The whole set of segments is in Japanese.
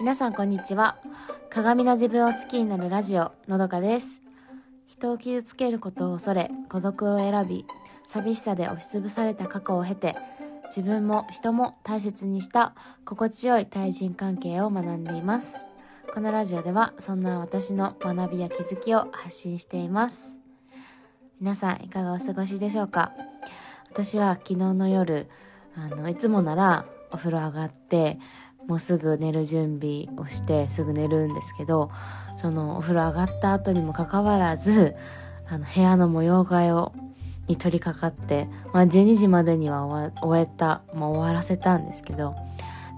皆さんこんにちは。鏡の自分を好きになるラジオのどかです。人を傷つけることを恐れ孤独を選び寂しさで押しつぶされた過去を経て自分も人も大切にした心地よい対人関係を学んでいます。このラジオではそんな私の学びや気づきを発信しています。皆さんいかがお過ごしでしょうか？私は昨日の夜あのいつもならお風呂上がってもうすぐ寝る準備をしてすぐ寝るんですけどそのお風呂上がった後にもかかわらずあの部屋の模様替えをに取り掛かって、まあ、12時までには終えた、まあ、終わらせたんですけど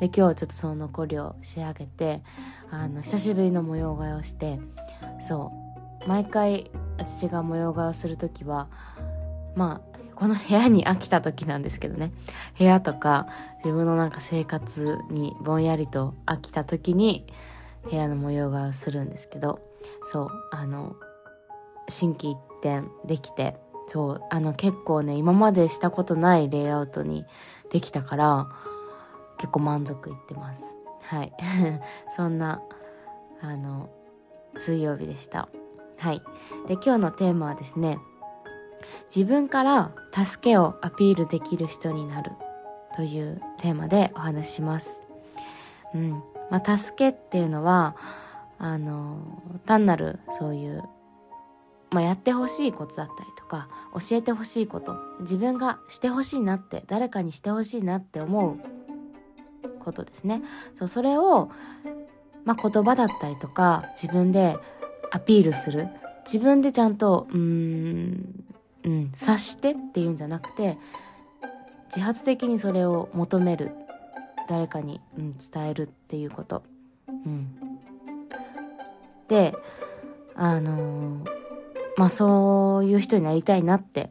で今日はちょっとその残りを仕上げてあの久しぶりの模様替えをしてそう毎回私が模様替えをする時はまあこの部屋に飽きた時なんですけどね。部屋とか自分のなんか生活にぼんやりと飽きた時に部屋の模様替えをするんですけどそうあの心機一転できてそうあの結構ね今までしたことないレイアウトにできたから結構満足いってます。はい。そんなあの水曜日でした。はい。で今日のテーマはですね自分から助けをアピールできる人になるというテーマでお話しします。うん。まあ助けっていうのはあの単なるそういうまあ、やってほしいことだったりとか教えてほしいこと自分がしてほしいなって誰かにしてほしいなって思うことですね。そうそれを、まあ、言葉だったりとか自分でアピールする。自分でちゃんとうーん、うん、察してっていうんじゃなくて自発的にそれを求める誰かに、うん、伝えるっていうこと。うん、であのーまあそういう人になりたいなって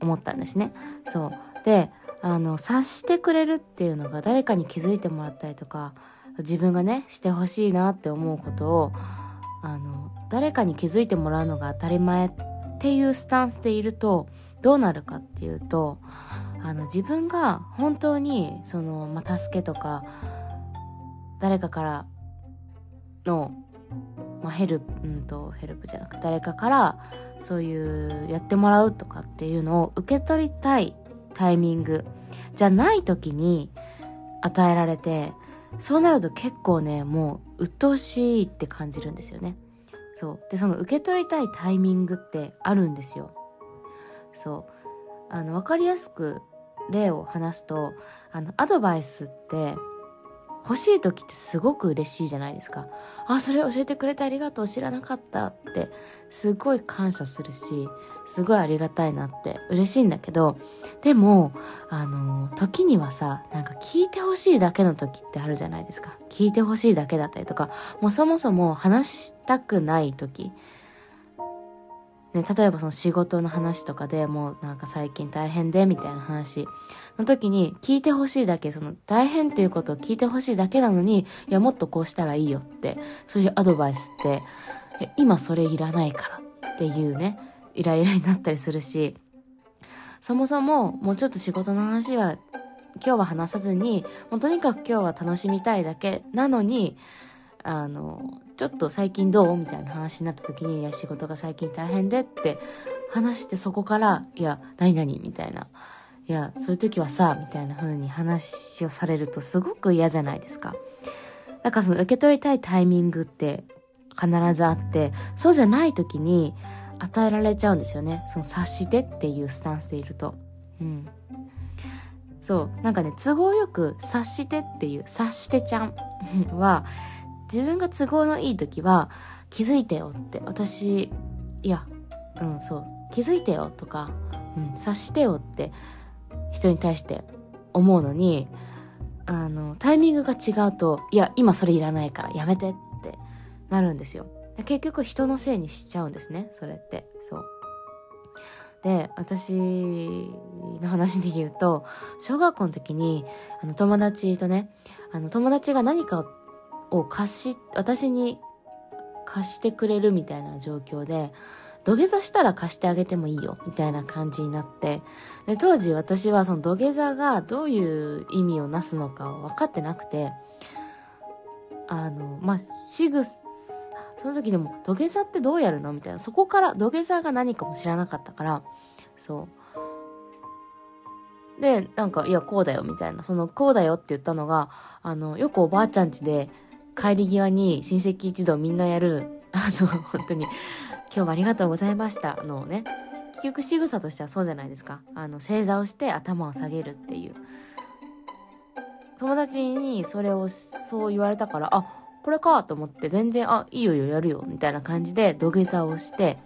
思ったんですね。そう。で、あの、察してくれるっていうのが誰かに気づいてもらったりとか、自分がね、してほしいなって思うことを、あの、誰かに気づいてもらうのが当たり前ってっていうスタンスでいると、どうなるかっていうと、あの、自分が本当に、その、まあ、助けとか、誰かからのまあ、ヘルプ、うんと、ヘルプじゃなくて誰かからそういうやってもらうとかっていうのを受け取りたいタイミングじゃない時に与えられて、そうなると結構ね、もう鬱陶しいって感じるんですよね。そう。で、その受け取りたいタイミングってあるんですよ。そう。あの、わかりやすく例を話すと、あの、アドバイスって、欲しい時ってすごく嬉しいじゃないですか。あ、それ教えてくれてありがとう、知らなかったって、すごい感謝するし、すごいありがたいなって嬉しいんだけど、でも、あの、時にはさ、なんか聞いてほしいだけの時ってあるじゃないですか。聞いてほしいだけだったりとか、もうそもそも話したくない時。ね、例えばその仕事の話とかでもうなんか最近大変でみたいな話の時に聞いてほしいだけ、その大変っていうことを聞いてほしいだけなのに、いやもっとこうしたらいいよって、そういうアドバイスって、今それいらないからっていうね、イライラになったりするし、そもそももうちょっと仕事の話は今日は話さずに、もうとにかく今日は楽しみたいだけなのに、あの、ちょっと最近どう？みたいな話になった時に、いや、仕事が最近大変でって話してそこから、いや、何々みたいな。いや、そういう時はさ、みたいな風に話をされるとすごく嫌じゃないですか。だからその受け取りたいタイミングって必ずあって、そうじゃない時に与えられちゃうんですよね。その察してっていうスタンスでいると。うん。そう。なんかね、都合よく察してっていう、察してちゃんは、自分が都合のいい時は、気づいてよって、私、いや、うん、そう、気づいてよとか、うん、察してよって人に対して思うのに、あの、タイミングが違うと、いや、今それいらないからやめてってなるんですよ。結局人のせいにしちゃうんですね、それって。そう。で、私の話で言うと、小学校の時に、あの、友達とね、あの、友達が何かをを貸し、私に貸してくれるみたいな状況で、土下座したら貸してあげてもいいよ、みたいな感じになって、で当時私はその土下座がどういう意味をなすのかを分かってなくて、あの、まあ、仕草、その時でも土下座ってどうやるの？みたいな。そこから土下座が何かも知らなかったから、そう。で、なんか、いや、こうだよ、みたいな。その、こうだよって言ったのが、あの、よくおばあちゃん家で、帰り際に親戚一同みんなやる、あの、本当に、今日はありがとうございました。のね、結局仕草としてはそうじゃないですか。あの、正座をして頭を下げるっていう。友達にそれをそう言われたから、あ、これかと思って全然、あ、いいよいいよやるよ、みたいな感じで土下座をして、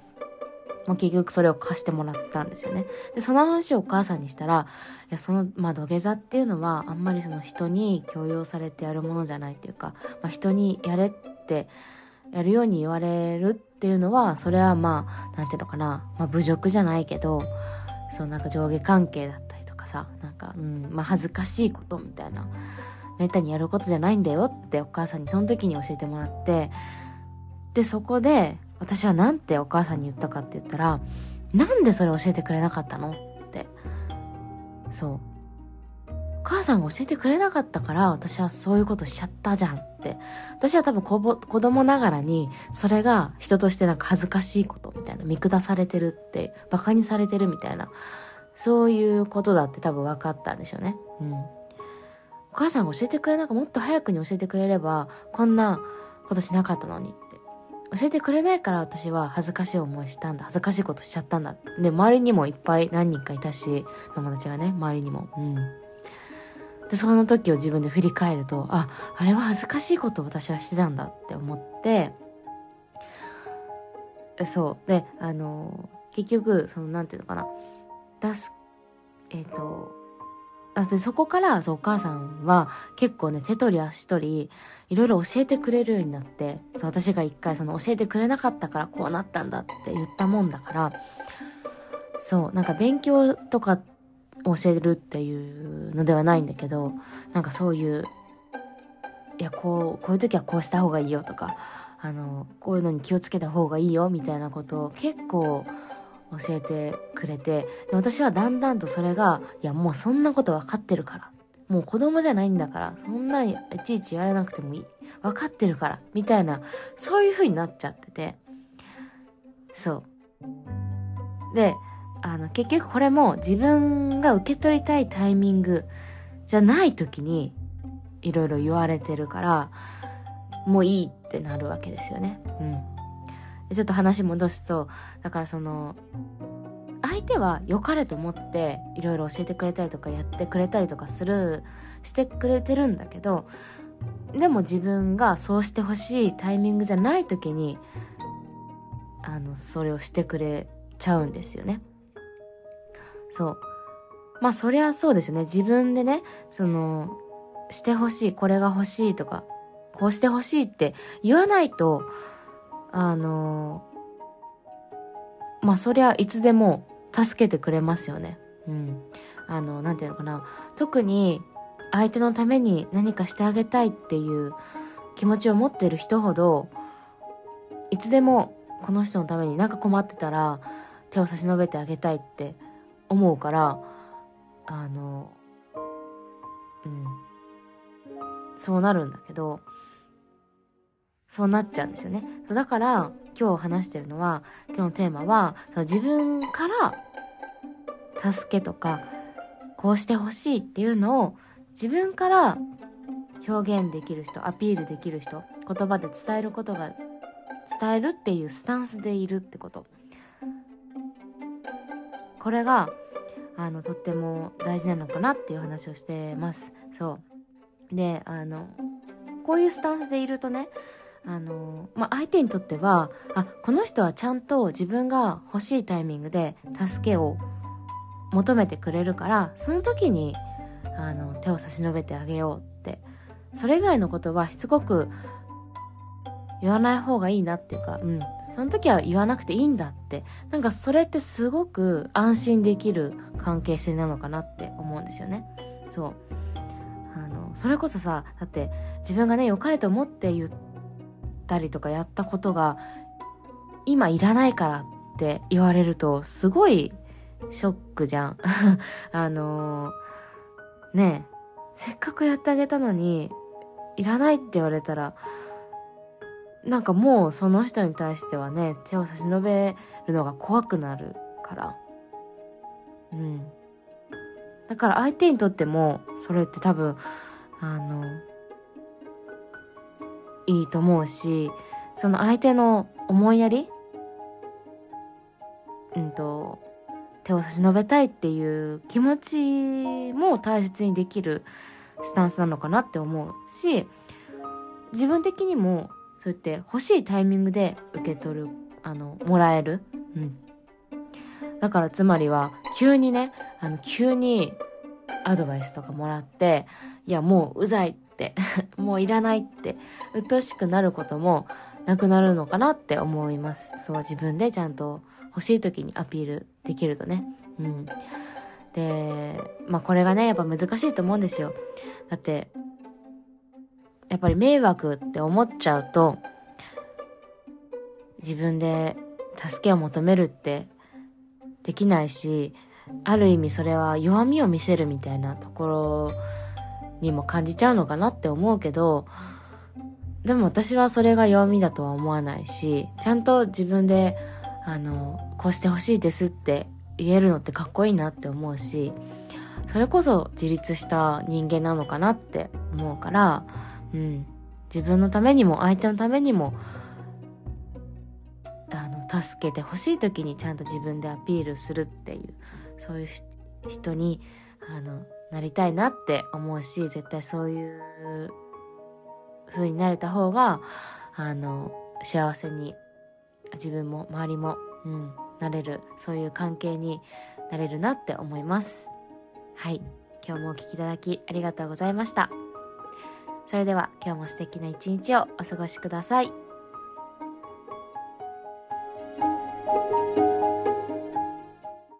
まあ、結局それを貸してもらったんですよね。で、その話をお母さんにしたら、いや、その、まあ、土下座っていうのは、あんまりその人に強要されてやるものじゃないっていうか、まあ、人にやれって、やるように言われるっていうのは、それはまあ、なんていうのかな、まあ、侮辱じゃないけど、そうなんか上下関係だったりとかさ、なんか、うん、まあ、恥ずかしいことみたいな、めったにやることじゃないんだよってお母さんにその時に教えてもらって、で、そこで、私はなんてお母さんに言ったかって言ったら、なんでそれ教えてくれなかったの？って。そう。お母さんが教えてくれなかったから私はそういうことしちゃったじゃんって。私は多分子子供ながらにそれが人としてなんか恥ずかしいことみたいな見下されてるって馬鹿にされてるみたいなそういうことだって多分分かったんでしょうね。うん。お母さんが教えてくれなんかもっと早くに教えてくれればこんなことしなかったのに教えてくれないから私は恥ずかしい思いしたんだ。恥ずかしいことしちゃったんだ。で、周りにもいっぱい何人かいたし、友達がね、周りにも。うん。で、その時を自分で振り返ると、あ、あれは恥ずかしいことを私はしてたんだって思って、そう。で、あの、結局、その、なんていうのかな。出す、えっ、ー、と、でそこからそうお母さんは結構ね手取り足取りいろいろ教えてくれるようになってそう私が一回その教えてくれなかったからこうなったんだって言ったもんだからそうなんか勉強とか教えるっていうのではないんだけどなんかそういういやこうこういう時はこうした方がいいよとかあのこういうのに気をつけた方がいいよみたいなことを結構教えてくれてで私はだんだんとそれがいやもうそんなこと分かってるから。もう子供じゃないんだからそんないちいち言われなくてもいい。分かってるからみたいなそういう風になっちゃってて。そう。であの結局これも自分が受け取りたいタイミングじゃない時にいろいろ言われてるからもういいってなるわけですよね。うん。ちょっと話戻すと、だからその、相手は良かれと思っていろいろ教えてくれたりとかやってくれたりとかする、してくれてるんだけど、でも自分がそうしてほしいタイミングじゃない時に、あの、それをしてくれちゃうんですよね。そう。まあそりゃそうですよね。自分でね、その、してほしい、これが欲しいとか、こうしてほしいって言わないと、あの、まあ、そりゃいつでも助けてくれますよね。うん。あの、なんていうのかな。特に相手のために何かしてあげたいっていう気持ちを持ってる人ほど、いつでもこの人のために何か困ってたら手を差し伸べてあげたいって思うから、あの、うん。そうなるんだけど、そうなっちゃうんですよね。だから今日話してるのは今日のテーマは自分から助けとかこうしてほしいっていうのを自分から表現できる人アピールできる人言葉で伝えることが伝えるっていうスタンスでいるってこと。これがあのとっても大事なのかなっていう話をしてます。そう。であのこういうスタンスでいるとねあの、まあ、相手にとっては、あ、この人はちゃんと自分が欲しいタイミングで助けを求めてくれるから、その時に、あの、手を差し伸べてあげようって。それ以外のことはしつこく言わない方がいいなっていうか、うん。その時は言わなくていいんだって。なんかそれってすごく安心できる関係性なのかなって思うんですよね。そう。あの、それこそさ、だって自分がね、良かれと思って言って、たりとかやったことが今いらないからって言われるとすごいショックじゃん。あのー、ねえ、せっかくやってあげたのにいらないって言われたらなんかもうその人に対してはね手を差し伸べるのが怖くなるからうんだから相手にとってもそれって多分あのいいと思うしその相手の思いやりうんと手を差し伸べたいっていう気持ちも大切にできるスタンスなのかなって思うし自分的にもそうやって欲しいタイミングで受け取るあのもらえる、うん、だからつまりは急にねあの急にアドバイスとかもらっていやもううざいってもういらないって鬱陶しくなることもなくなるのかなって思います。そう自分でちゃんと欲しい時にアピールできるとね。うん。でまあこれがねやっぱ難しいと思うんですよ。だってやっぱり迷惑って思っちゃうと自分で助けを求めるってできないしある意味それは弱みを見せるみたいなところにも感じちゃうのかなって思うけどでも私はそれが弱みだとは思わないしちゃんと自分であのこうしてほしいですって言えるのってかっこいいなって思うしそれこそ自立した人間なのかなって思うからうん。自分のためにも相手のためにもあの助けてほしい時にちゃんと自分でアピールするっていうそういう人にあのなりたいなって思うし絶対そういう風になれた方があの幸せに自分も周りも、うん、なれるそういう関係になれるなって思います。はい。今日もお聴きいただきありがとうございました。それでは今日も素敵な一日をお過ごしください。